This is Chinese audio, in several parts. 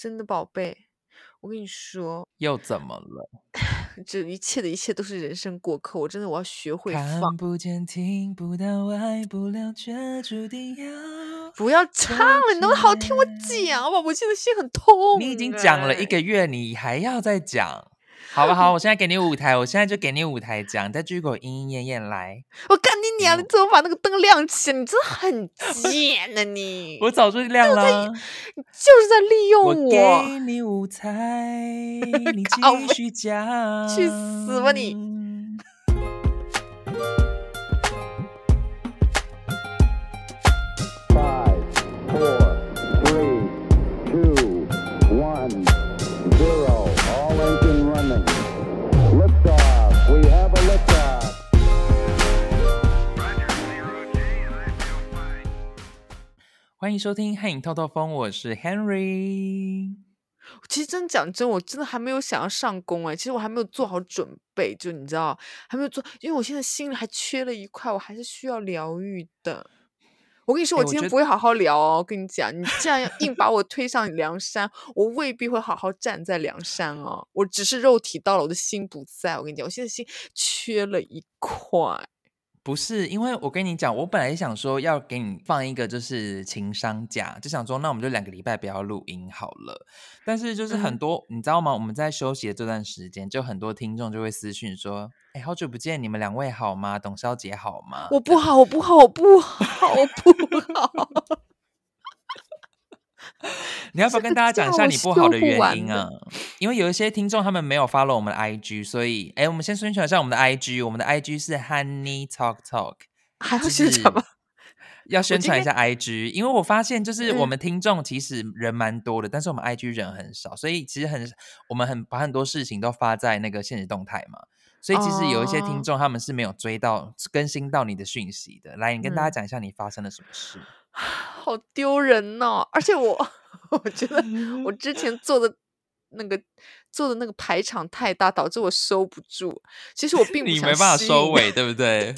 真的宝贝，我跟你说，又怎么了？这一切的一切都是人生过客，我真的我要学会放看，不见，听不到，爱不了，却注定要。不要唱了，你能不能好好听我讲好不好？我现在心很痛、你已经讲了一哎个月，你还要再讲，好吧好？我现在给你舞台，我现在就给你舞台讲，你再继续给我莺莺燕燕来。我干你娘！嗯你怎么把那个灯亮起来？你真的很贱呐、你！我早就亮了，你就是在利用我我。给你舞台，你继 续讲。去死吧你！欢迎收听《汉影透透风》，我是 Henry。其实真讲真，我真的还没有想要上工哎、其实我还没有做好准备，就你知道，还没有做，因为我现在心里还缺了一块，我还是需要疗愈的。我跟你说，我今天不会好好聊哦。我跟你讲，你这样硬把我推上梁山，我未必会好好站在梁山哦。我只是肉体到了，我的心不在。我跟你讲，我现在心缺了一块。不是，因为我跟你讲，我本来想说要给你放一个就是情商假，就想说那我们就两个礼拜不要录音好了。但是就是很嗯多，你知道吗？我们在休息的这段时间，就很多听众就会私讯说：“哎，好久不见，你们两位好吗？董小姐好吗？”我不好，我不好，我不好，我不好。你要不要跟大家讲一下你不好的原因啊？因为有一些听众他们没有 follow 我们的 IG，所以哎，我们先宣传一下我们的 IG，我们的 IG 是 Honey Talk Talk。还要就是宣传吗？要宣传一下 IG，因为我发现就是我嗯们听众其实人蛮多的，但是我们 IG 人很少，所以其实很我们很把很多事情都发在那个现实动态嘛，所以其实有一些听哦众他们是没有追到更新到你的讯息的。来，你跟大家嗯讲一下你发生了什么事。好丢人哦！而且我，我觉得我之前做的那个做的那个排场太大，导致我收不住。其实我并不想你没办法收尾，对不 对？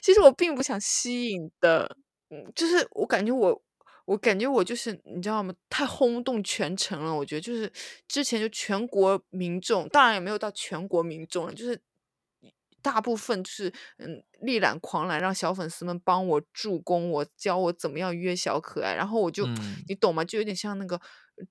其实我并不想吸引的，嗯，就是我感觉我，我感觉我就是你知道吗？太轰动全城了。我觉得就是之前就全国民众，当然也没有到全国民众了，就是大部分就是嗯力挽狂澜，让小粉丝们帮我助攻我，教我怎么样约小可爱，然后我就、嗯你懂吗？就有点像那个。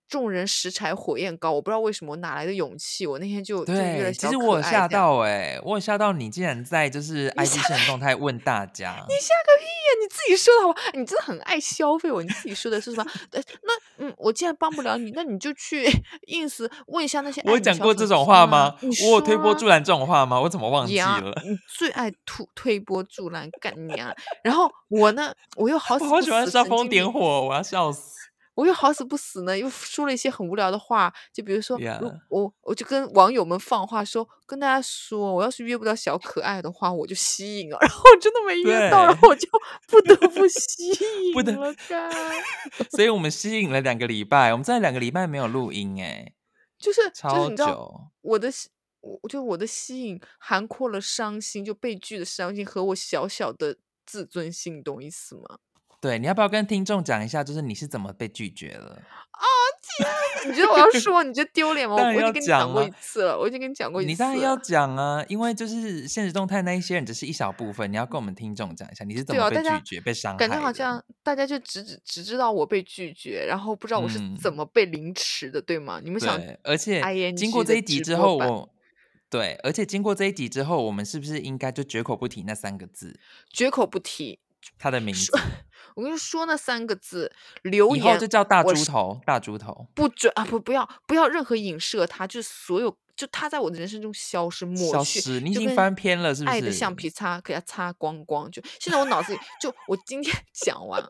众人拾柴火焰高，我不知道为什么我哪来的勇气，我那天就对，其实我有吓到哎、我有吓到你竟然在就是 IG 吓现动 态问大家，你吓个屁呀！你自己说的好吧？你真的很爱消费我。你自己说的是什么？呃，那嗯，我既然帮不了你，那你就去 ins 问一下那些。我有讲过这种话吗？你我有推波助澜这种话吗？我怎么忘记了？你最爱推推波助澜，干你啊！然后我呢，我又 好死我好喜欢煽风点火，我要笑死。我又好死不死呢，又说了一些很无聊的话，就比如说我我就跟网友们放话说，跟大家说，我要是约不到小可爱的话，我就吸引了，然后我真的没约到，然后我就不得不吸引不得了，干。所以我们吸引了两个礼拜，我们在两个礼拜没有录音，哎，就是就是超你知道久。我的吸我我就我的吸引涵括了伤心，就被拒的伤心和我小小的自尊心，你懂意思吗？对，你要不要跟听众讲一下，就是你是怎么被拒绝了？你觉得我要说你觉得丢脸吗？我已经跟你讲过一次了，我已经跟你讲过一次了。你当然要讲啊，因为就是现实动态那一些人只是一小部分，你要跟我们听众讲一下，你是怎么被拒绝、被伤害感的？觉好像大家就只只只知道我被拒绝，然后不知道我是嗯怎么被凌迟的，对吗？你们想，而且 ING 经过这一集之后，我对，而且经过这一集之后，我们是不是应该就绝口不提那三个字，绝口不提？他的名字，我跟你说那三个字，留以后言就叫大猪头，大猪头，不准啊！不不要不要任何影射他，就是所有就他在我的人生中消失抹去，消失，你已经翻篇了是不是爱的橡皮擦给它擦光光。就现在我脑子里就我今天 讲完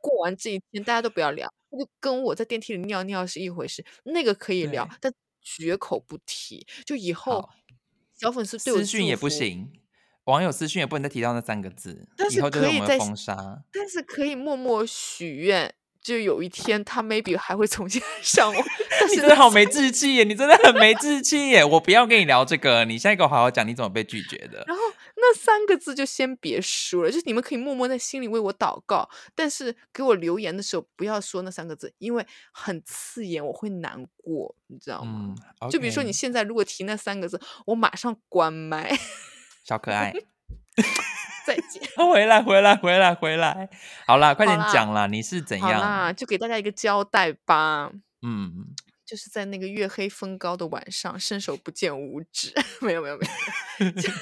过完这一天，大家都不要聊，就跟我在电梯里尿尿是一回事，那个可以聊，但绝口不提。就以后小粉丝对我私讯也，不行，网友私讯也不能再提到那三个字，以但是后可以再封杀。但是可以默默许愿。就有一天，他 maybe 还会重新 上我，但你是真的好没志气耶！你真的很没志气耶！我不要跟你聊这个，你现在给我好好讲你怎么被拒绝的。然后那那三个字就先别说了，就是你们可以默默在心里为我祷告，但是给我留言的时候不要说那三个字，因为很刺眼，我会难过，你知道吗？嗯，就比如说你现在如果提那三个字，我马上关麦，小可爱 再见。回来回来回来回来，好啦，快点讲啦，你是怎样？好啦，就给大家一个交代吧。嗯，就是在那个月黑风高的晚上，伸手不见五指。没有没有没有，就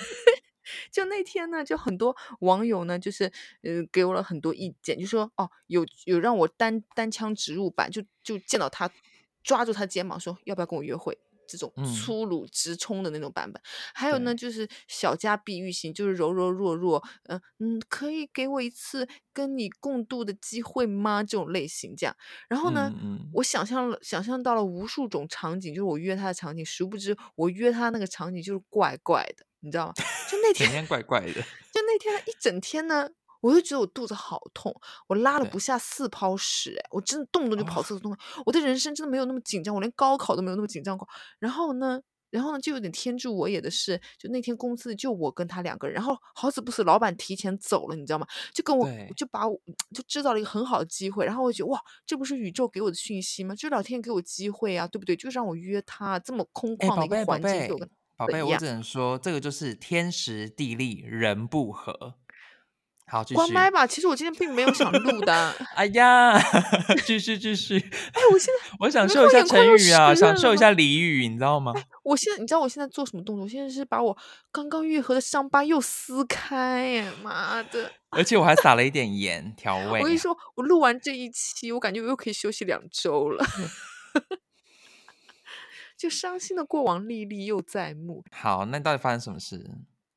就那天呢，就很多网友呢，就是呃给我了很多意见，就说哦，有有让我单单枪直入版，就就见到他抓住他肩膀说要不要跟我约会。这种嗯粗鲁直冲的那种版本，还有呢，就是小家碧玉型，就是柔柔弱弱，嗯、嗯，可以给我一次跟你共度的机会吗？这种类型，这样。然后呢，我想象了，想象到了无数种场景，就是我约他的场景，殊不知我约他那个场景就是怪怪的，你知道吗？就那 天怪怪的，就那天一整天呢，我就觉得我肚子好痛，我拉了不下四泡屎，哎，我真的动不动就跑哦厕所动。我的人生真的没有那么紧张，我连高考都没有那么紧张过。然后呢？然后呢，就有点天助我也的是，就那天公司就我跟他两个人，然后好死不死，老板提前走了，你知道吗？就跟我就把我就制造了一个很好的机会，然后我就觉得哇，这不是宇宙给我的讯息吗？就老天给我机会啊，对不对？就让我约他这么空哎，旷的一个宝贝宝环境，贝给我跟宝贝，我只能说这个就是天时地利人不和。好，继续。关麦吧。其实我今天并没有想录的，哎呀，继续继续。哎，我现在我想秀一下成语啊，想秀一下俚语，你知道吗？我现在你知道我现在做什么动作？我现在是把我刚刚愈合的伤疤又撕开，哎妈的！而且我还撒了一点盐调味。我跟你说，我录完这一期，我感觉我又可以休息两周了。就伤心的过往历历又在目。好，那到底发生什么事？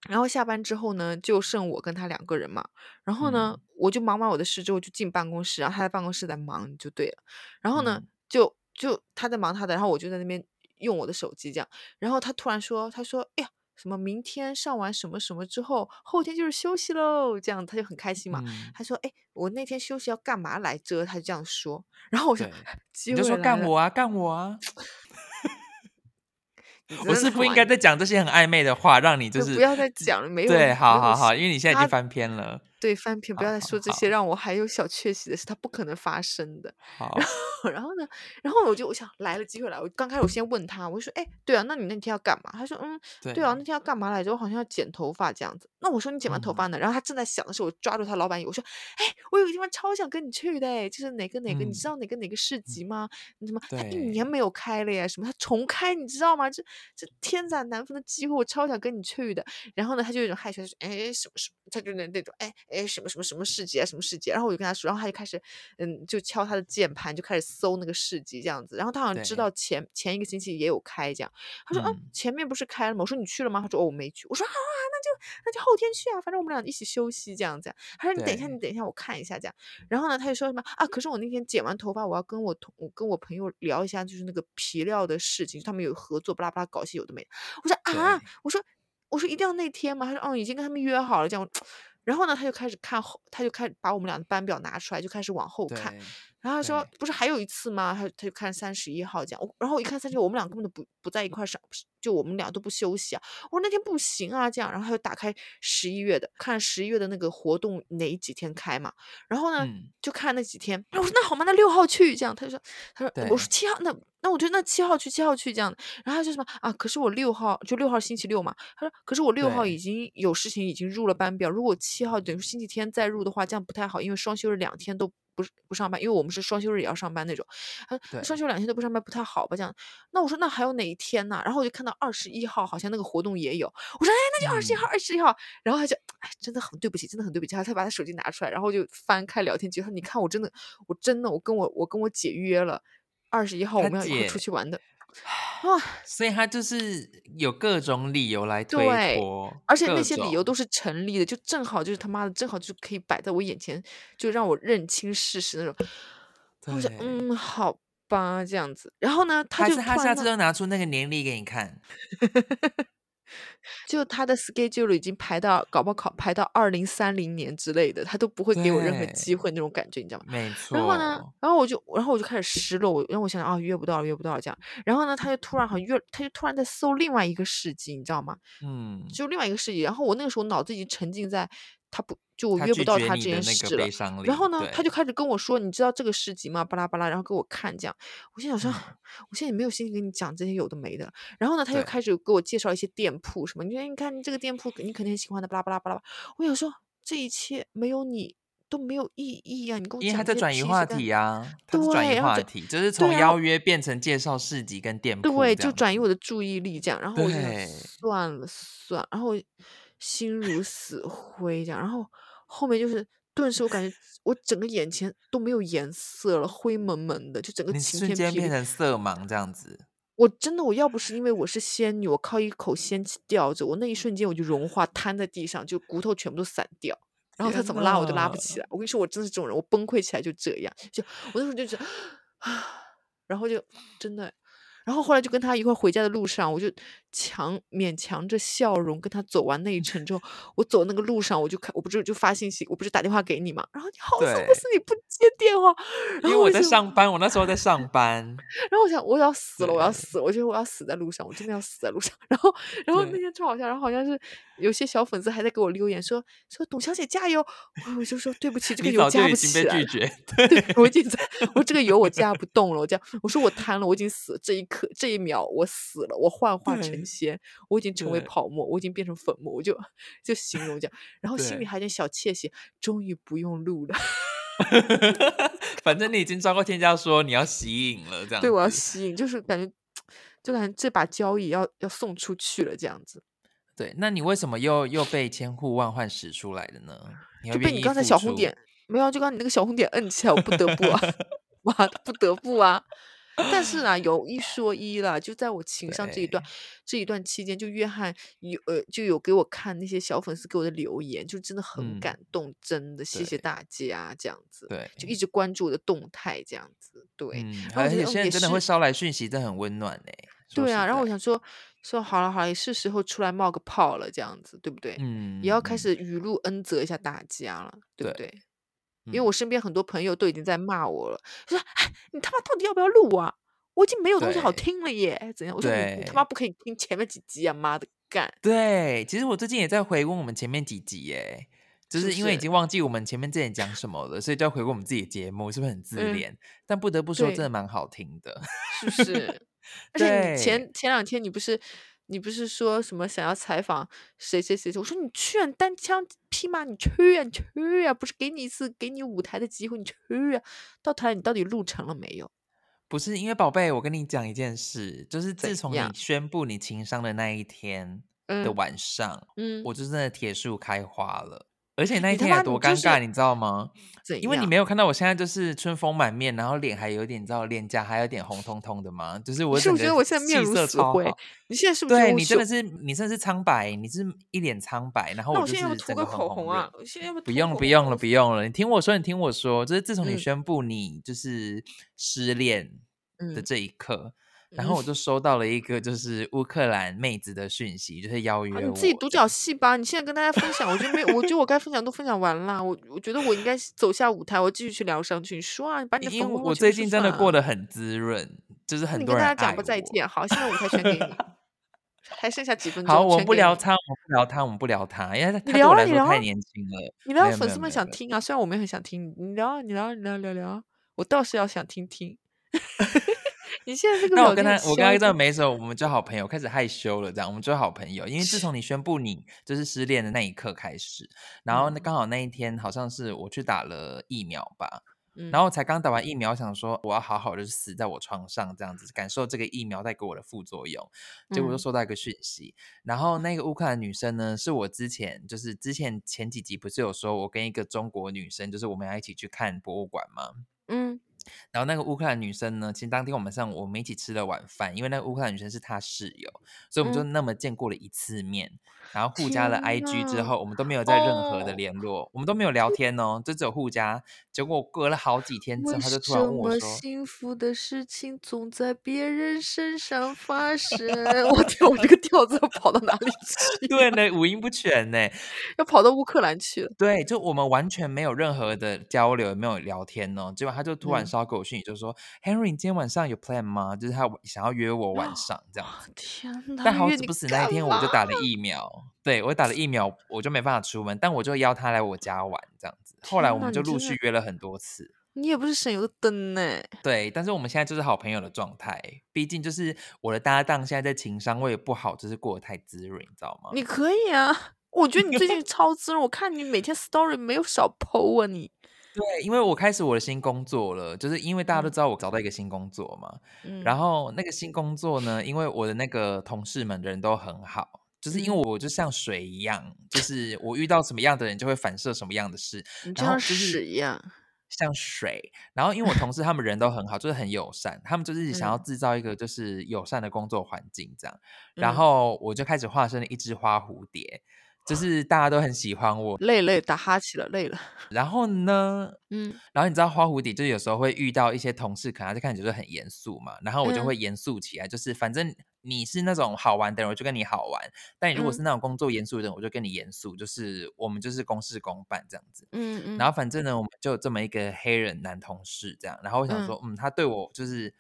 然后下班之后呢，就剩我跟他两个人嘛。然后呢，嗯我就忙完我的事之后就进办公室，然后他在办公室在忙就对了。然后呢，嗯就就他在忙他的，然后我就在那边用我的手机这样。然后他突然说，他说：“哎呀，什么明天上完什么什么之后，后天就是休息喽。”这样他就很开心嘛。嗯，他说：“哎，我那天休息要干嘛来着？”他就这样说。然后我想对，机 你就说干我啊，干我啊！你我是不应该再讲这些很暧昧的话，让你就就是不要再讲了，没有对，好好好，因为你现在已经翻篇了。对翻篇，不要再说这些让我还有小确喜的事，它不可能发生的。好，然后呢，然后我就我想来了机会来，我刚开始我先问他，我就说，哎，对啊，那你那天要干嘛？他说，嗯，对对啊，那天要干嘛来着？我好像要剪头发这样子。那我说你剪完头嗯发呢？然后他正在想的时候，我抓住他老板眼，我说，哎，我有个地方超想跟你去的，哎，就是哪个哪个，你知嗯道哪个哪个市集吗？你怎么他一年没有开了呀？什么他重开，你知道吗？这这天斩难逢的机会，我超想跟你去的。然后呢，他就有一种害羞，他说，哎，什么什么，他就那那种，哎哎，什么什么什么市集啊，什么市集啊。然后我就跟他说，然后他就开始，嗯，就敲他的键盘，就开始搜那个市集这样子。然后他好像知道前前一个星期也有开这样，他说，嗯，嗯前面不是开了吗？我说你去了吗？他说，哦，我没去。我说，好啊，那就那就后天去啊，反正我们俩一起休息这样子。他说，你等一下，你等一下，我看一下这样。然后呢，他就说什么啊？可是我那天剪完头发，我要跟我同我跟我朋友聊一下，就是那个皮料的事情，他们有合作，巴拉巴拉搞些有的没的。我说啊，我说我说一定要那天吗？他说嗯，已经跟他们约好了这样。然后呢，他就开始看后，他就开始把我们俩的班表拿出来，就开始往后看。然后他说不是还有一次吗？他他就看三十一号这样。然后我一看三十一，我们俩根本都不不在一块上，就我们俩都不休息啊。我说那天不行啊，这样。然后他就打开十一月的，看十一月的那个活动哪几天开嘛。然后呢，嗯就看那几天。然后我说那好吗？那六号去这样。他就说他说我说七号那那我觉得那七号去七号去这样。然后他就什么啊？可是我六号就六号星期六嘛。他说可是我六号已经有事情已经入了班表，如果七号等于星期天再入的话，这样不太好，因为双休日两天都。不不上班，因为我们是双休日也要上班那种，他说对双休两天都不上班不太好吧？这样，那我说那还有哪一天呢？然后我就看到二十一号好像那个活动也有，我说哎那就二十一号二十一号，然后他就哎真的很对不起，真的很对不起，他才把他手机拿出来，然后就翻开聊天记录，他说你看我真的我真的我跟我我跟我姐约了二十一号我们要一块出去玩的，啊，所以他就是有各种理由来推脱，而且那些理由都是成立的，就正好就是他妈的正好就可以摆在我眼前，就让我认清事实那种。我想，对嗯，好吧，这样子。然后呢，他就他下次都拿出那个年历给你看，就他的 schedule 已经排到，搞不好考排到二零三零年之类的，他都不会给我任何机会那种感觉，你知道吗？没然后呢，，然后我就，然后我就开始失落，我然后我想啊，约不到了，约不到了这样。然后呢，他就突然好像约，他就突然在搜另外一个世纪，你知道吗？嗯，就另外一个世纪。然后我那个时候脑子已经沉浸在他不就我约不到他这件事了然后呢，他就开始跟我说：“你知道这个市集吗？巴拉巴拉。”然后给我看这样，我心想说，嗯我现在也没有心情跟你讲这些有的没的。然后呢，他就开始给我介绍一些店铺什么，你说你看这个店铺你肯定很喜欢的，巴拉巴拉巴拉。我想说，这一切没有你都没有意义啊！你跟我因为他在转移话题啊，他是转移话题，就是从邀约变成介绍市集跟店铺对，就转移我的注意力这样，然后我就算了算了，然后心如死灰这样，然后后面就是顿时我感觉 我整个眼前都没有颜色了，灰蒙蒙的，就整个你晴瞬间变天霹雳。成色盲这样子，我真的，我要不是因为我是仙女，我靠一口仙气吊着，我那一瞬间我就融化，瘫在地上，就骨头全部都散掉。然后他怎么拉我都拉不起来。我跟你说，我真是这种人，我崩溃起来就这样。就我那时候就觉得，啊，然后就真的，然后后来就跟他一块回家的路上，我就强勉强着笑容跟他走完那一程之后，我走那个路上，我就看，我不是就发信息，我不是打电话给你嘛，然后你好死不对死你不接电话，然因为我在上班，我那时候在上班，然后我想，我要死了，我要死了！我觉得我要死在路上，我真的要死在路上。然后，然后那天超好笑，然后好像是有些小粉丝还在给我留言说说董小姐加油，我就说对不起，这个油加不起来拒绝，对，我已经在，我这个油我加不动了，我这样，我说我瘫了，我已经死了，这一刻这一秒我死了，我幻化成仙，我已经成为泡沫，我已经变成粉末，我就就形容这样，然后心里还有点小窃喜，终于不用录了。反正你已经昭告天下说你要吸引了，这样对，我要吸引，就是感觉，就感觉这把交易要要送出去了，这样子，对，那你为什么又又被千呼万唤使出来的呢？就被你刚才小红点没有啊，就刚你那个小红点摁起来，我不得不啊，哇，不得不啊。但是啊，有一说一啦，就在我情商这一段这一段期间，就约翰有呃就有给我看那些小粉丝给我的留言，就真的很嗯感动，真的谢谢大家这样子，对，就一直关注我的动态这样子，对。嗯，然后我觉得嗯也而且现在真的会捎来讯息，真的很温暖呢。说对啊，然后我想说说好了好了，也是时候出来冒个泡了，这样子对不对？嗯，也要开嗯始语录恩泽一下大家了，对不对对？因为嗯我身边很多朋友都已经在骂我了，说：“哎，你他妈到底要不要录啊？我已经没有东西好听了耶！怎样？”我说：“你你他妈不可以听前面几集啊！妈的，干！对，其实我最近也在回顾我们前面几集耶，就是因为已经忘记我们前面之前讲什么了，所以就要回顾我们自己的节目，是不是很自嗯恋？但不得不说，真的蛮好听的。是不是？而且你前前两天你不是你不是说什么想要采访谁谁谁？我说你去啊，单枪匹马，你去啊，你去啊！不是给你一次给你舞台的机会，你去啊！到头来你到底录成了没有？不是因为宝贝，我跟你讲一件事，就是自从你宣布你情商的那一天的嗯晚上，嗯，我就真的铁树开花了。而且那一天还妈你就是多尴尬，你知道吗？怎因为你没有看到我现在就是春风满面，然后脸还有点，你知道脸颊还有点红彤彤的吗？就是我你是不是觉得我现在面气色如死灰超好？你现在是不是对你真的是，你真的是苍白，你是一脸苍白，然后我就现在要不涂个是整个很口红啊？我现在要不不用了不用了不用了，你听我说，你听我说，就是自从你嗯宣布你就是失恋的嗯这一刻，然后我就收到了一个就是乌克兰妹子的讯息，就是邀约啊，我你自己独角戏吧！你现在跟大家分享，我觉得没有，我觉得我该分享都分享完了。我我觉得我应该走下舞台，我继续去疗伤去。你说啊，你把你的因为我最近真的过得很滋润，就是很你多人爱跟大家讲过，再。见。好，现在舞台全给你，还剩下几分钟。好，我不聊他，我们不聊他，我们不聊他，因为他聊我来说太啊你聊啊年轻了。你聊，粉丝们想听啊，虽然我们也很想听，你聊啊，你聊啊，你聊聊聊聊。我倒是要想听听。你现在这个那我跟他我跟他真的没什么，我们就好朋友，开始害羞了，这样我们就好朋友。因为自从你宣布你就是失恋的那一刻开始，然后刚好那一天好像是我去打了疫苗吧，嗯然后才刚打完疫苗，想说我要好好的死在我床上这样子，感受这个疫苗带给我的副作用。结果就嗯收到一个讯息，然后那个乌克兰女生呢，是我之前就是之前前几集不是有说我跟一个中国女生，就是我们要一起去看博物馆吗？嗯然后那个乌克兰女生呢，其实当天我们上我们一起吃了晚饭，因为那个乌克兰女生是她室友，所以我们就嗯那么见过了一次面。然后互加了 IG 之后，我们都没有在任何的哦联络，我们都没有聊天哦，就只有互加。结果隔了好几天之后，就突然问我说幸福的事情总在别人身上发生？我天，我这个调子要跑到哪里去？对呢，五音不全呢。要跑到乌克兰去了。对，就我们完全没有任何的交流，也没有聊天哦。结果他就突然嗯捎给我讯息，就说：“Henry，你今天晚上有 plan 吗？就是他想要约我晚上这样子。”天哪！但好死不死那一天我就打了疫苗，对我打了疫苗，我就没办法出门，但我就邀他来我家玩这样子。后来我们就陆续约了很多次，你也不是省油的灯呢。对，但是我们现在就是好朋友的状态。毕竟就是我的搭档现在在情商，我也不好，就是过得太滋润，你知道吗？你可以啊，我觉得你最近 超滋润，我看你每天 story 没有少 po 啊你。对，因为我开始我的新工作了，就是因为大家都嗯知道我找到一个新工作嘛，嗯然后那个新工作呢，因为我的那个同事们人都很好，就是因为嗯我就像水一样，就是我遇到什么样的人就会反射什么样的事，你像然后就是屎一样。像水。然后因为我同事他们人都很好，就是很友善，他们就是想要嗯制造一个就是友善的工作环境这样。然嗯后我就开始化身了一只花蝴蝶，就是大家都很喜欢我。累累打哈欠了，累了。然后呢，嗯然后你知道花蝴蝶，就是有时候会遇到一些同事，可能他就看起来就是很严肃嘛，然后我就嗯会严肃起来，就是反正你是那种好玩的人，我就跟你好玩；但你如果嗯是那种工作严肃的人，我就跟你严肃，就是我们就是公事公办这样子。嗯嗯。然后反正呢，我们就有这么一个黑人男同事这样，然后我想说，嗯他对我就是。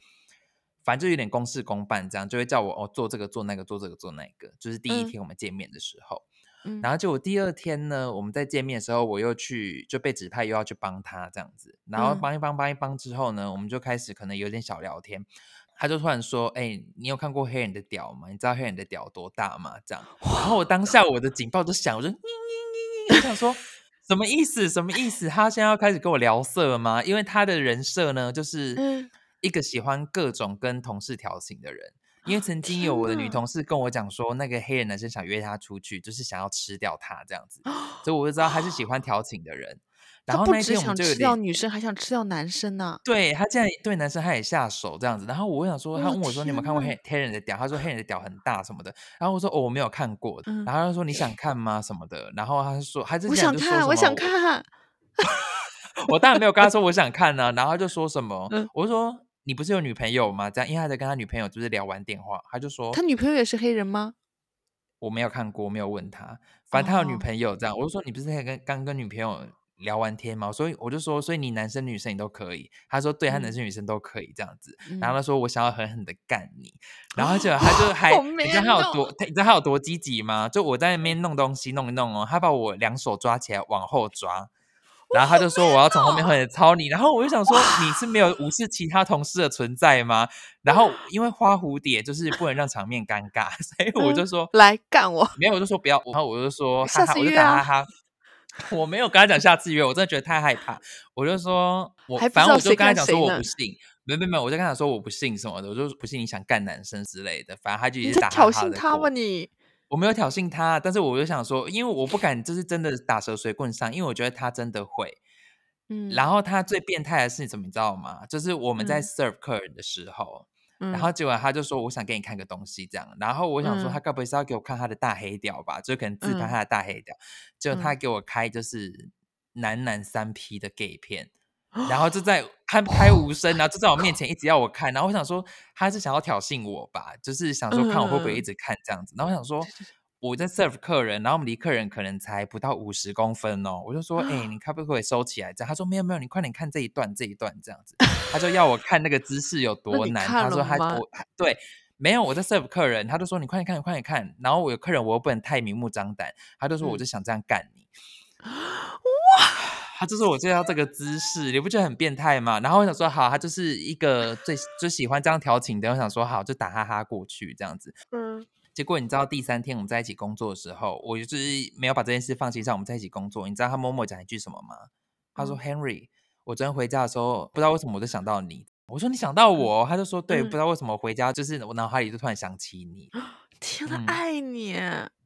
反正就有点公事公办，这样就会叫我哦做这个做那个做这个做那个，就是第一嗯天我们见面的时候，嗯然后就我第二天呢，我们在见面的时候，我又去就被指派又要去帮他这样子，然后嗯帮一帮帮一帮之后呢，我们就开始可能有点小聊天。他就突然说：“哎、你有看过黑人的屌吗？你知道黑人的屌多大吗？”这样，然后我当下我的警报就响，我就嘤嘤嘤嘤，我想说什么意思？什么意思？他现在要开始跟我聊色吗？因为他的人设呢，就是嗯一个喜欢各种跟同事调情的人。因为曾经有我的女同事跟我讲说，那个黑人男生想约她出去，就是想要吃掉她这样子，所以我就知道他是喜欢调情的人。然后那天我们就有点，吃掉女生，还想吃掉男生呢、对他竟然对男生他也下手这样子。然后我想说，他哦问我说你有没有看过黑黑人的屌？他说黑人的屌很大什么的。然后我说哦我没有看过。嗯然后他说你想看吗什么的。然后他就说还是我想看，我想看。我当然没有跟他说我想看呢、然后他就说什么，嗯我就说你不是有女朋友吗？这样，因为他在跟他女朋友就是聊完电话，他就说他女朋友也是黑人吗？我没有看过，没有问他，反正他有女哦朋友这样，我就说你不是在跟刚跟女朋友聊完天吗？所以我就说，所以你男生女生你都可以。他说对，他男嗯生女生都可以这样子。嗯然后他说我想要狠狠的干你，然后就他就还好你知道他有哦多他你知道他有多积极吗？就我在那边弄东西弄一弄哦，他把我两手抓起来往后抓。然后他就说我要从后面狠狠地操你，然后我就想说你是没有无视其他同事的存在吗？然后因为花蝴蝶就是不能让场面尴尬，所以我就嗯说来干我！没有，我就说不要，然后我就说哈哈，我就打哈哈。我没有跟他讲下次约，我真的觉得太害怕。我就说我反正我就跟他讲说我不信，没有没有没有，我就跟他说我不信什么的，我就不信你想干男生之类的。反正他就你在也是打挑衅哈哈他吗你？我没有挑衅他，但是我就想说，因为我不敢就是真的打蛇随棍上，因为我觉得他真的会。嗯，然后他最变态的是怎么你知道吗？就是我们在嗯 serve 客人的时候，然然后结果他就说我想给你看个东西这样，然后我想说嗯他该不会是要给我看他的大黑屌吧？就可能自拍嗯他的大黑屌，结果他嗯给我开就是男男三 P 的 gay 片。然后就在他开无声，然后就在我面前一直要我看，然后我想说他是想要挑衅我吧，就是想说看我会不会一嗯直看这样子，然后我想说我在 serve 客人，然后我们离客人可能才不到五十公分哦，我就说哎、你可不可以收起来？这样他说没有没有，你快点看这一段这一段这样子，他就要我看那个姿势有 多难，他说他了吗我对。没有，我在 serve 客人，他就说你快点看，你快点看。然后我有客人，我又不能太明目张胆，他就说我嗯就想这样干你。他就说我就要这个姿势，你不觉得很变态吗？然后我想说好，他就是一个最就喜欢这样调情的，我想说好就打哈哈过去这样子。嗯结果你知道第三天我们在一起工作的时候，我就是没有把这件事放心上，我们在一起工作。你知道他默默讲一句什么吗？他说、嗯 Henry，我昨天回家的时候，不知道为什么我就想到你。我说你想到我，他就说对，嗯不知道为什么回家就是我脑海里就突然想起你。天呐，嗯爱你！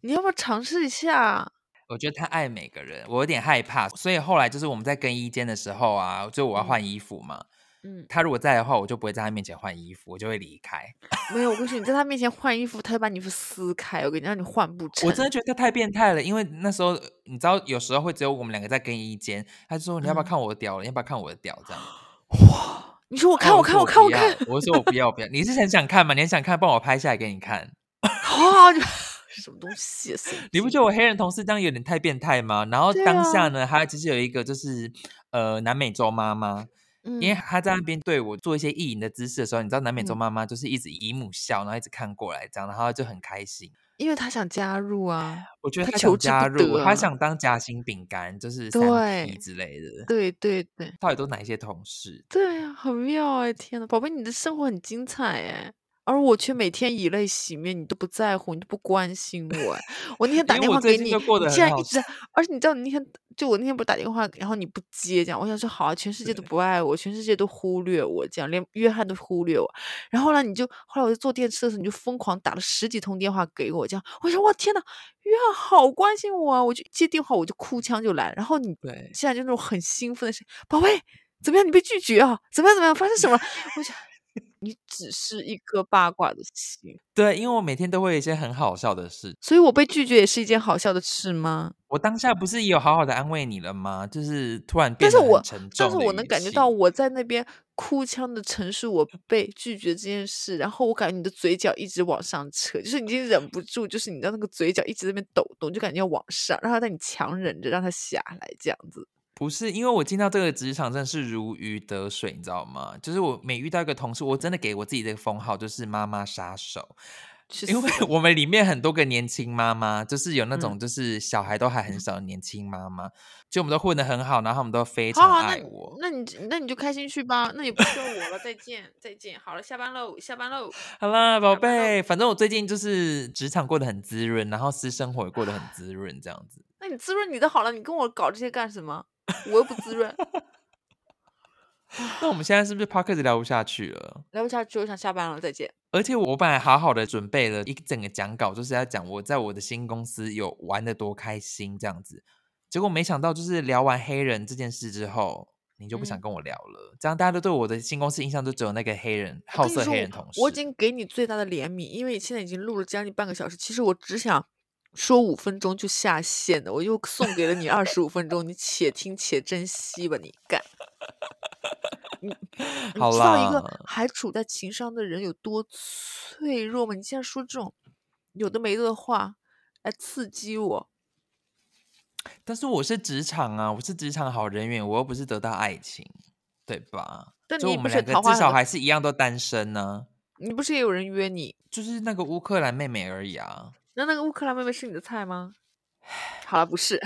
你要不要尝试一下？我觉得他爱每个人，我有点害怕，所以后来就是我们在更衣间的时候啊，就我要嗯换衣服嘛，嗯，他如果在的话，我就不会在他面前换衣服，我就会离开。没有，我跟你说，你在他面前换衣服，他就把你衣服撕开，我跟你让你换不成。我真的觉得他太变态了，因为那时候你知道，有时候会只有我们两个在更衣间，他就说你要不要嗯看我的屌了？你要不要看我的屌？这样。哇，你说我看，我看，我看，我看，我说我不要，我不要。你是很想看吗？你很想看，帮我拍下来给你看。好，你什么东西 你不觉得我黑人同事这样有点太变态吗？然后当下啊呢，他其实有一个就是呃南美洲妈妈，因为嗯他在那边对我做一些意淫的姿势的时候，你知道南美洲嗯妈妈就是一直姨母笑，然后一直看过来这样，然后就很开心。因为他想加入啊，我觉得他他求加入，他啊想当夹心饼干，就是三对 P 之类的。对对对到底都哪一些同事？对啊、很妙哎！天呐，宝贝，你的生活很精彩哎，而我却每天以泪洗面，你都不在乎，你都不关心我哎。我那天打电话给你，你竟然一直在，而且你知道，你那天就我那天不是打电话，然后你不接，这样，我想说好啊，全世界都不爱我，全世界都忽略我，这样，连约翰都忽略我。然后呢，你就后来我就坐电车的时候，你就疯狂打了十几通电话给我，这样，我说我天呐，约翰好关心我啊！我就接电话我就哭腔就来了，然后你现在就那种很兴奋的声音，宝贝，怎么样？你被拒绝啊？怎么样？怎么样？发生什么？我想，你只是一颗八卦的心，对，因为我每天都会有一些很好笑的事。所以我被拒绝也是一件好笑的事吗？我当下不是也有好好的安慰你了吗？就是突然但是我变得很沉重但是的我能感觉到我在那边哭腔的陈述我被拒绝这件事，然后我感觉你的嘴角一直往上扯，就是你已经忍不住，就是你知道那个嘴角一直在那边抖动，就感觉要往上，然后但你强忍着让它下来这样子。不是，因为我进到这个职场真的是如鱼得水，你知道吗？就是我每遇到一个同事，我真的给我自己这个封号，就是妈妈杀手。去因为我们里面很多个年轻妈妈，就是有那嗯种就是小孩都还很小的年轻妈妈，就我们都混得很好，然后他们都非常爱我。那你那你就开心去吧，那也不需要我了，再见再见，好了，下班喽，下班喽。好啦，宝贝，反正我最近就是职场过得很滋润，然后私生活也过得很滋润，这样子。那你滋润你的好了，你跟我搞这些干什么？我又不滋润，那我们现在是不是 p o c a s t 聊不下去了？聊不下去，我想下班了，再见。而且我本来好好的准备了一整个讲稿，就是要讲我在我的新公司有玩的多开心这样子。结果没想到，就是聊完黑人这件事之后，你就不想嗯跟我聊了。这样大家都对我的新公司印象就只有那个黑人好色黑人同事。我已经给你最大的怜悯，因为你现在已经录了将近半个小时，其实我只想说五分钟就下线的，我又送给了你二十五分钟，你且听且珍惜吧，你干。你你好知道一个还处在情商的人有多脆弱吗？你现在说这种有的没的的话来刺激我，但是我是职场啊，我是职场好人缘，我又不是得到爱情，对吧？就我们但你也不是两个至少还是一样都单身呢、你不是也有人约你？就是那个乌克兰妹妹而已啊。那那个乌克兰妹妹是你的菜吗？好了，不是，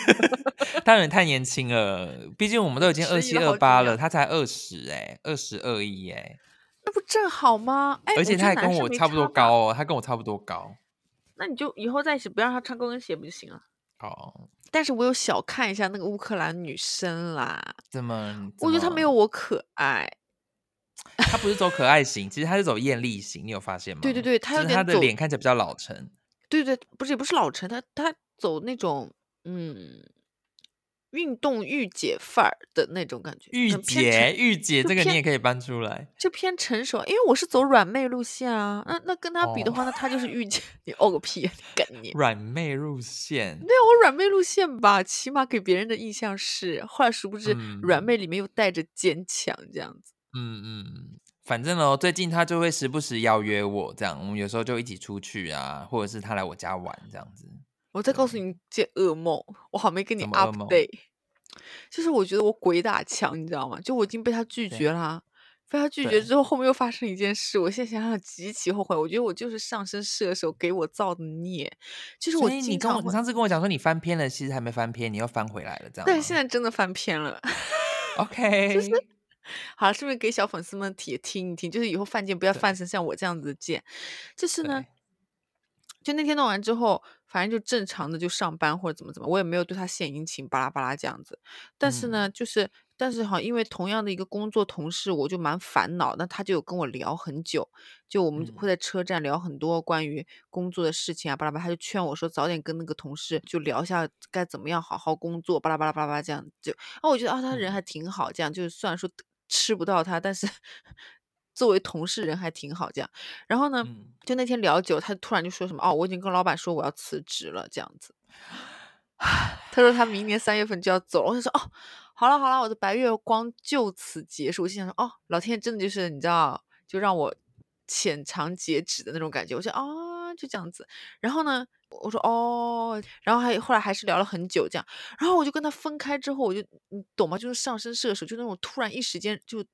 她有点太年轻了，毕竟我们都已经二七二八了，秒她才二十哎，二十二一哎，那不正好吗？哎，而且她还跟我差不多高哦，她跟我差不多高。那你就以后在一起不要让他穿高跟鞋不就行了？哦，但是我有小看一下那个乌克兰女生啦，怎么？我觉得她没有，我可爱。她不是走可爱型，其实她是走艳丽型，你有发现吗？对对对她就是她的有点走脸看起来比较老成。对对，不是也不是老成，她她走那种嗯运动御姐范儿的那种感觉，御姐，御姐，这个你也可以搬出来。就偏成熟，因为我是走软妹路线啊。那那跟她比的哦话，那她就是御姐，你哦个屁，你干你！软妹路线，对啊，我软妹路线吧，起码给别人的印象是，后来殊不知软嗯妹里面又带着坚强这样子。嗯嗯，反正呢，最近他就会时不时邀约我，这样我们有时候就一起出去啊，或者是他来我家玩这样子。我再告诉你一件噩梦，我好没跟你怎么噩梦 update，就是我觉得我鬼打墙，你知道吗？就我已经被他拒对绝啦、被他拒绝对之后，后面又发生一件事，我现在想想极其后悔。我觉得我就是上升射手给我造的孽，就是我所以你跟我，你会，上次跟我讲说你翻篇了，其实还没翻篇，你又翻回来了，这样吗。但是现在真的翻篇了。OK，好了，顺便给小粉丝们也听一听，就是以后犯贱不要犯成像我这样子的贱。就是呢，就那天弄完之后，反正就正常的就上班或者怎么怎么，我也没有对他献殷勤，巴拉巴拉这样子。但是嗯呢，就是但是好，因为同样的一个工作同事，我就蛮烦恼。那他就有跟我聊很久，就我们嗯会在车站聊很多关于工作的事情啊，巴拉巴拉。他就劝我说，早点跟那个同事就聊一下该怎么样好好工作，巴拉巴拉巴拉巴拉这样就。啊，我觉得啊，他人嗯还挺好，这样就是虽然说。吃不到它，但是 作为同事人还挺好这样。然后呢，嗯就那天聊久，他突然就说什么哦，我已经跟老板说我要辞职了这样子。他说他明年三月份就要走了，我就说哦，好了好了，我的白月光就此结束。我心想说哦，老天爷真的就是你知道，就让我浅尝辄止的那种感觉。我说啊，就这样子。然后呢，我说哦，然后还后来还是聊了很久这样。然后我就跟他分开之后，我就你懂吗？就是上升射手，就那种突然一时间就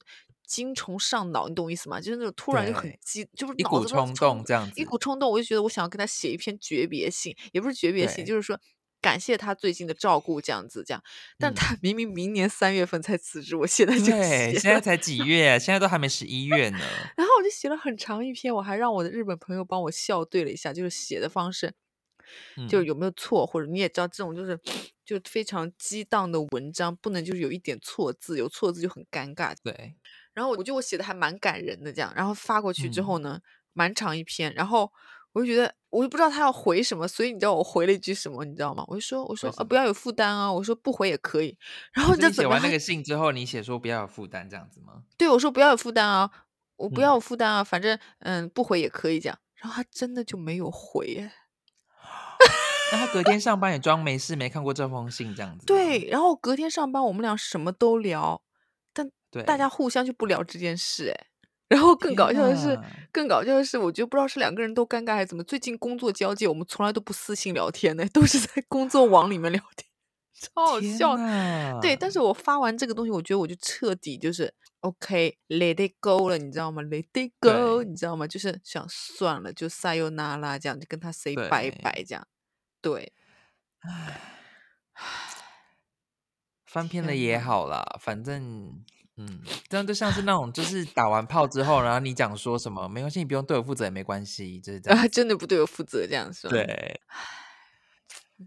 精虫上脑，你懂我意思吗？就是那种突然就很激，就是一股冲动这样子一股冲动，我就觉得我想要跟他写一篇诀别信，也不是诀别信，就是说感谢他最近的照顾，这样子这样。但嗯他明明明年三月份才辞职，我现在就对，写现在才几月？现在都还没十一月呢。然后我就写了很长一篇，我还让我的日本朋友帮我校对了一下，就是写的方式，就是有没有错，或者你也知道这种就是就非常激荡的文章，不能就是有一点错字，有错字就很尴尬。对，然后我觉得我写的还蛮感人的，这样，然后发过去之嗯后呢，蛮长一篇，然后我就觉得我就不知道他要回什么，所以你知道我回了一句什么，你知道吗？我就说我说回什么呃不要有负担啊，我说不回也可以，然后你写完那个信之后，你写说不要有负担这样子吗？对我说不要有负担啊，我不嗯要有负担啊，反正嗯不回也可以这样，然后他真的就没有回耶。那他隔天上班也装没事，没看过这封信这样子。对，然后隔天上班我们俩什么都聊，但，大家互相就不聊这件事哎。然后更搞笑的是，更搞笑的是，我觉得不知道是两个人都尴尬还是怎么，最近工作交接我们从来都不私信聊天呢，都是在 工作网里面聊天，超好笑。对，但是我发完这个东西，我觉得我就彻底就是 OK，let、it go 了，你知道吗？let it go，你知道吗？就是想算了，就 sayonara 这样，就跟他 say 拜对拜这样。对，翻篇了也好啦，反正嗯，这样就像是那种就是打完炮之后，然后你讲说什么没关系，你不用对我负责也没关系，就是这样啊，真的不对我负责这样是吗？对。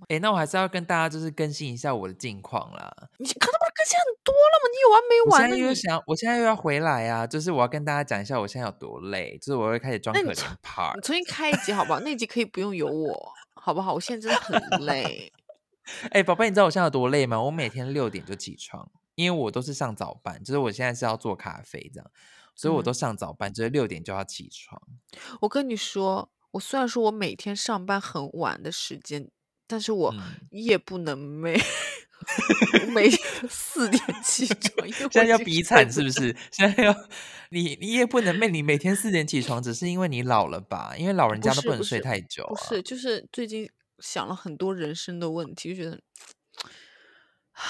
哎，那我还是要跟大家就是更新一下我的近况啦。你可能不是更新很多了吗？你有完没完呢？你现在又想，我现在又要回来啊！就是我要跟大家讲一下我现在有多累，就是我会开始装可怜那你重 part 你。重新开一集好不好？那集可以不用有我，好不好？我现在真的很累。哎，宝贝，你知道我现在有多累吗？我每天六点就起床，因为我都是上早班，就是我现在是要做咖啡这样，所以我都嗯上早班，就是六点就要起床。我跟你说，我虽然说我每天上班很晚的时间，但是我嗯夜不能寐，我每天四点起床，现在要我已经睡比惨是不是？现在要你你也不能被你每天四点起床，只是因为你老了吧？因为老人家都不能睡太久啊。不是，就是最近想了很多人生的问题，就觉得，唉，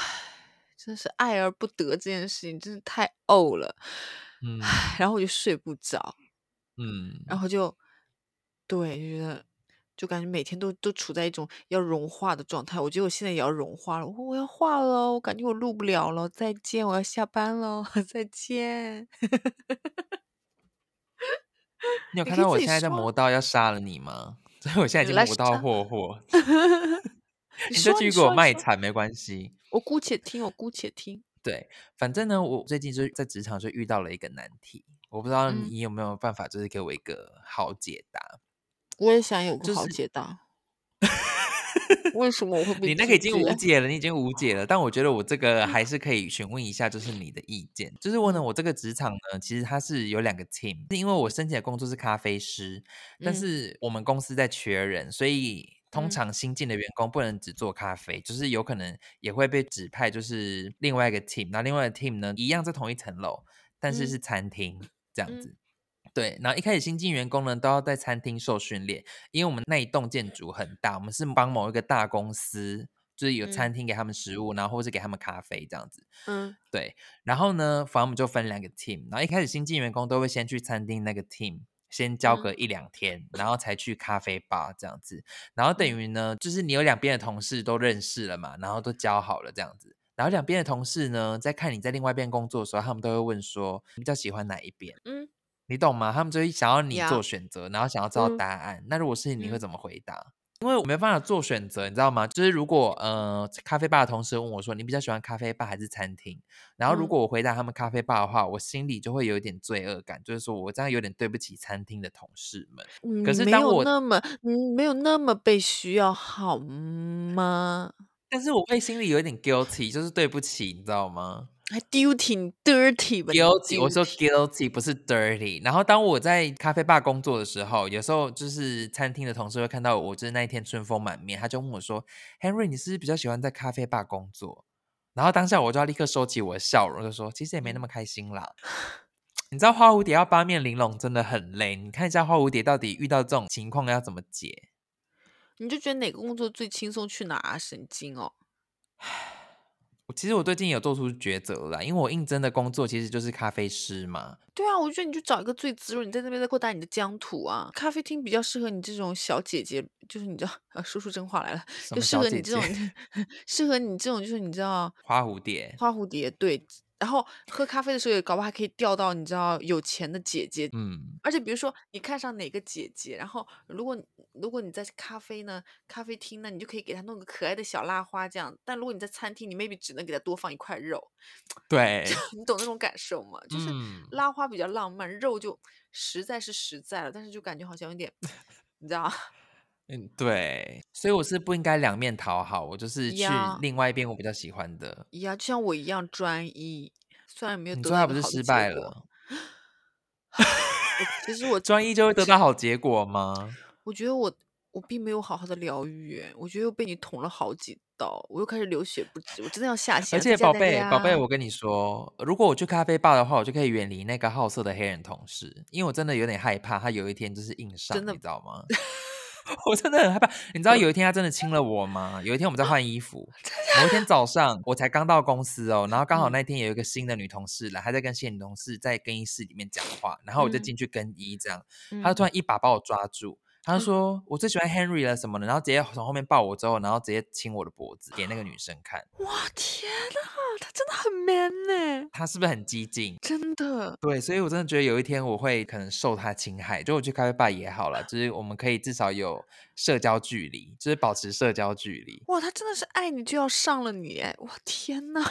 真的是爱而不得这件事情真是太怄了，嗯，然后我就睡不着，嗯，然后就对，就觉得就感觉每天都都处在一种要融化的状态。我觉得我现在也要融化了，我我要化了，我感觉我录不了了，再见，我要下班了，再见。你有看到我现在在磨刀要杀了你吗？所以我现在已经磨刀霍霍，你说句给我卖惨没关系。我姑且听，我姑且听。对，反正呢，我最近就在职场就遇到了一个难题，我不知道嗯你有没有办法，就是给我一个好解答。我也想有个好就是解答。为什么我会被你那个已经无解了，你已经无解了。但我觉得我这个还是可以询问一下，就是你的意见。就是问呢，嗯我这个职场呢，其实它是有两个 team，是因为我申请的工作是咖啡师，但嗯是我们公司在缺人，所以通嗯常新进的员工不能只做咖啡，就是有可能也会被指派就是另外一个 team。那另外的 team 呢，一样在同一层楼，但是嗯是餐厅这样嗯子。对，然后一开始新进员工呢都要在餐厅受训练，因为我们那一栋建筑很大，我们是帮某一个大公司，就是有嗯餐厅给他们食物，然后或是给他们咖啡这样子。嗯对，然后呢，反正我们就分两个 team，然后一开始新进员工都会先去餐厅那个 team。先教个嗯一两天，然后才去咖啡吧这样子，然后等嗯于呢，就是你有两边的同事都认识了嘛，然后都教好了这样子，然后两边的同事呢，在看你在另外一边工作的时候，他们都会问说，你比较喜欢哪一边？嗯你懂吗？他们就会想要你做选择，然后想要知道嗯答案。那如果是你，你会嗯怎么回答？因为我没办法做选择，你知道吗？就是如果呃咖啡吧的同事问我说你比较喜欢咖啡吧还是餐厅，然后如嗯果我回答他们咖啡吧的话，我心里就会有一点罪恶感，就是说我这样有点对不起餐厅的同事们。可是当我那么嗯没有那么被需要好吗？但是我会心里有一点 guilty，就是对不起，你知道吗？还 duty 你 dirty 吧 guilty，我说 guilty 不是 dirty。然后当我在咖啡吧工作的时候，有时候就是餐厅的同事会看到我，就是那一天春风满面，他就问我说：“Henry，你是不是比较喜欢在咖啡吧工作？”然后当下我就要立刻收起我的笑容，就说：“其实也没那么开心啦。”你知道花蝴蝶要八面玲珑真的很累，你看一下花蝴蝶到底遇到这种情况要怎么解？你就觉得哪个工作最轻松去哪啊？神经哦！我其实我最近有做出抉择了啦，因为我应征的工作其实就是咖啡师嘛。对啊，我觉得你就找一个最滋润，你在那边再扩大你的疆土啊。咖啡厅比较适合你这种小姐姐，就是你知道，呃，说出真话来了，就 适合你这种，适合你这种，就是你知道花蝴蝶，花蝴蝶对。然后喝咖啡的时候也搞不好还可以钓到你知道有钱的姐姐，嗯，而且比如说你看上哪个姐姐，然后如果如果你在咖啡呢咖啡厅呢，你就可以给她弄个可爱的小拉花这样。但如果你在餐厅，你 maybe 只能给她多放一块肉，对，你懂那种感受吗？就是嗯拉花比较浪漫，肉就实在是实在了，但是就感觉好像有点，你知道吗？嗯，对，所以我是不应该两面讨好，我就是去呀另外一边我比较喜欢的。呀，就像我一样专一，虽然没有你得最后不是失到一个好的结果。败了，我其实我专一就会得到好结果吗？我觉得我我并没有好好的疗愈耶，我觉得又被你捅了好几刀，我又开始流血不止，我真的要下线而了。再见大且宝贝，宝贝，家我跟你说，如果我去咖啡吧的话，我就可以远离那个好色的黑人同事，因为我真的有点害怕他有一天就是硬上，真的你知道吗？我真的很害怕。你知道有一天他真的亲了我吗？有一天我们在换衣服，某一天早上我才刚到公司哦，然后刚好嗯那天有一个新的女同事来，她在跟新女同事在更衣室里面讲话，然后我就嗯进去更衣，这样，她就嗯突然一把把我抓住。他就说：“我最喜欢 Henry 了什么的。”然后直接从后面抱我之后，然后直接亲我的脖子给那个女生看。哇天呐，他真的很 man 呢，他是不是很激进？真的。对，所以我真的觉得有一天我会可能受他侵害，就我去咖啡吧也好了，就是我们可以至少有社交距离，就是保持社交距离。哇，他真的是爱你就要上了你哎！哇天呐，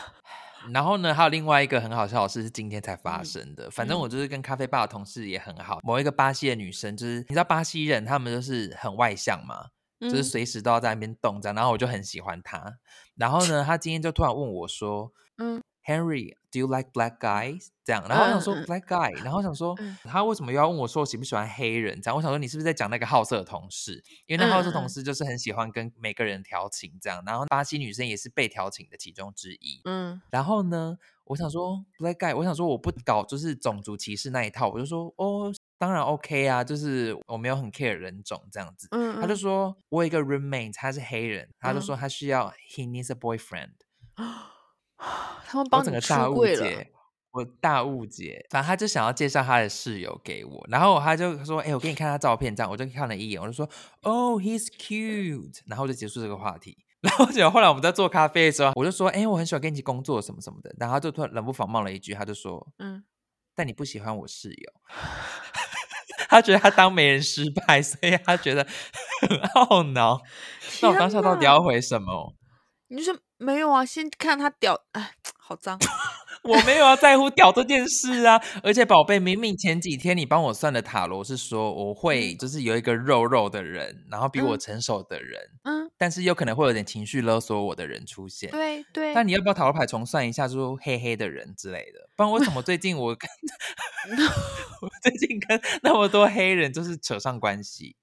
然后呢，还有另外一个很好笑的事是今天才发嗯生的。反正嗯我就是跟咖啡吧的同事也很好，某一个巴西的女生，就是你知道巴西人他们就是很外向嘛，就是嗯随时都要在那边动这样。然后我就很喜欢她。然后呢，她今天就突然问我说嗯：“Henry，do you like black guys？” 这样，然后我想说 black guy，然后我想说嗯他为什么又要问我说我喜不喜欢黑人？这样，我想说你是不是在讲那个好色的同事？因为那好色同事就是很喜欢跟每个人调情这样，然后巴西女生也是被调情的其中之一。嗯然后呢，我想说 black guy，我想说我不搞就是种族歧视那一套，我就说哦，当然 OK 啊，就是我没有很 care 人种这样子。嗯，他就嗯说我有一个 roommate，他是黑人，他就嗯说他需要 he needs a boyfriend。我他们帮你整个大误解，我大误解。反正他就想要介绍他的室友给我，然后他就说：“哎、我给你看他照片。”这样我就看了一眼，我就说：“Oh, he's cute。”然后就结束这个话题。然后结果后来我们在做咖啡的时候，我就说：“哎、我很喜欢跟你一起工作什么什么的。”然后他就突然冷不防冒了一句，他就说嗯，：“但你不喜欢我室友。”他觉得他当媒人失败，所以他觉得 很懊恼。那我天当下到底要回什么？你就说没有啊，先看他屌，哎，好脏。我没有要在乎屌这件事啊，而且宝贝，明明前几天你帮我算的塔罗是说我会就是有一个肉肉的人，然后比我嗯成熟的人，嗯，但是有可能会有点情绪勒索我的人出现。对对，那你要不要塔罗牌重算一下，说黑黑的人之类的？不然为什么最近我跟 我最近跟那么多黑人就是扯上关系？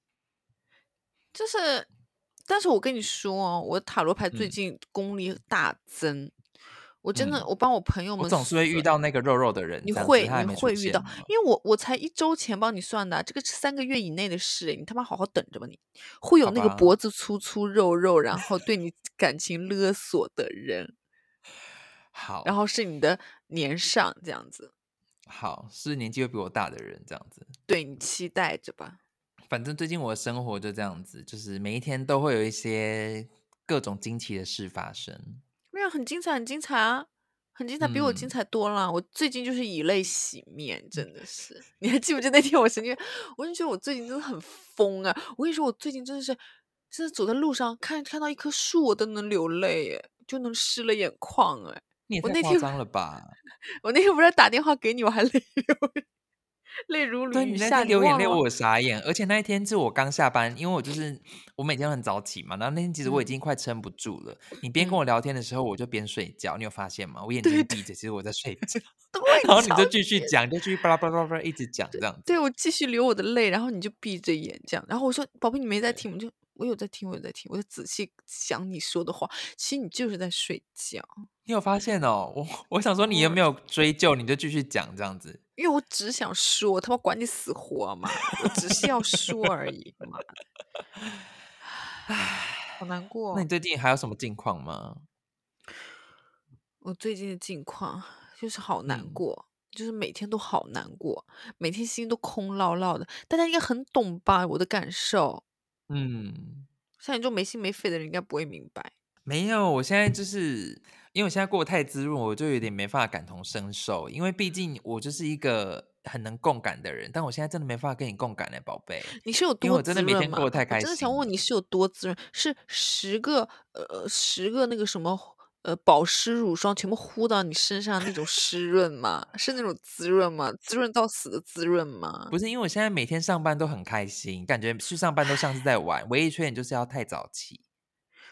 就是，但是我跟你说哦，我塔罗牌最嗯近功力大增。我真的，嗯我帮我朋友们我总是会遇到那个肉肉的人，你这样子会你他还没出会遇到因为我我才一周前帮你算的啊、这个是三个月以内的事，你他妈好好等着吧你！会有好那个脖子粗粗肉肉，然后对你 感情勒索的人，好，然后是你的年上这样子，好是年纪会比我大的人这样子。对你期待着吧。反正最近我的生活就这样子，就是每一天都会有一些各种惊奇的事发生。没有很精彩，很精彩啊，很精彩，比我精嗯彩多了。我最近就是以泪洗面，真的是。你还记不记得那天我神经病？我就觉得我最近真的很疯啊！我跟你说，我最近真的是，真的走在路上看看到一棵树，我都能流泪耶，就能湿了眼眶哎。你也太夸我那天 张了吧！我那天不是打电话给你，我还 泪流。泪如对你那雨下，天流眼泪，我傻眼。而且那一天是我刚下班，因为我就是我每天都很早起嘛。然后那天其实我已嗯经快撑不住了。你边跟嗯我聊天的时候，我就边睡觉。你有发现吗？我眼睛闭着，其实我在睡觉。对，然后你就继续讲，就继续巴拉巴拉巴拉一直讲这样子。对我继续流我的泪，然后你就闭着眼这样，然后我说：“宝贝，你没在听？”我就我有在听，我有在听，我就仔细想你说的话。其实你就是在睡觉，你有发现哦？我 我想说你有没有追究，你就继续讲这样子。因为我只想说，我他妈管你死活嘛，我只是要说而已嘛。唉，好难过那你。最近还有什么近况吗？我最近的近况就是好难嗯过，就是每天都好难过，每天心都空落落的。大家应该很懂吧我的感受？嗯，像你这种没心没肺的人，应该不会明白。没有，我现在就是因为我现在过得太滋润，我就有点没办法感同身受。因为毕竟我就是一个很能共感的人，但我现在真的没办法跟你共感嘞，宝贝。你是有多滋润我？真的每天过得太我开真的想问你是有多滋润？是十个呃十个那个什么呃保湿乳霜全部呼到你身上那种湿润吗？是那种滋润吗？滋润到死的滋润吗？不是因为我现在每天上班都很开心，感觉去上班都像是在玩。唯一缺点就是要太早起。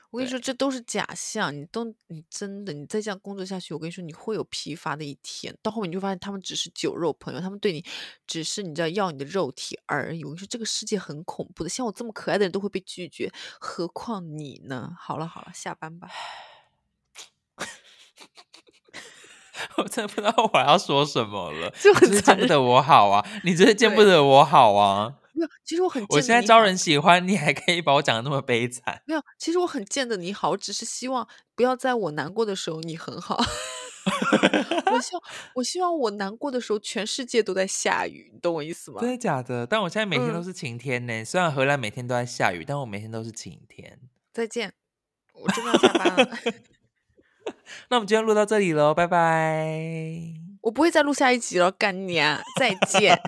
我跟你说，这都是假象。你都你真的你再这样工作下去，我跟你说，你会有疲乏的一天。到后面你就发现他们只是酒肉朋友，他们对你只是你知道要你的肉体而已。我跟你说，这个世界很恐怖的，像我这么可爱的人都会被拒绝，何况你呢？好了好了，下班吧。我真的不知道我要说什么了。就很见不得我好啊，你真的见不得我好啊。没有，其实我很我现在招人喜欢，你还可以把我讲的那么悲惨。没有，其实我很见得你好，我只是希望不要在我难过的时候你很好。我希望 我希望我难过的时候，全世界都在下雨，你懂我意思吗？真的假的？但我现在每天都嗯是晴天呢。虽然荷兰每天都在下雨，但我每天都是晴天。再见，我真的要下班了，那我们今天录到这里喽，拜拜。我不会再录下一集了，干你啊！再见。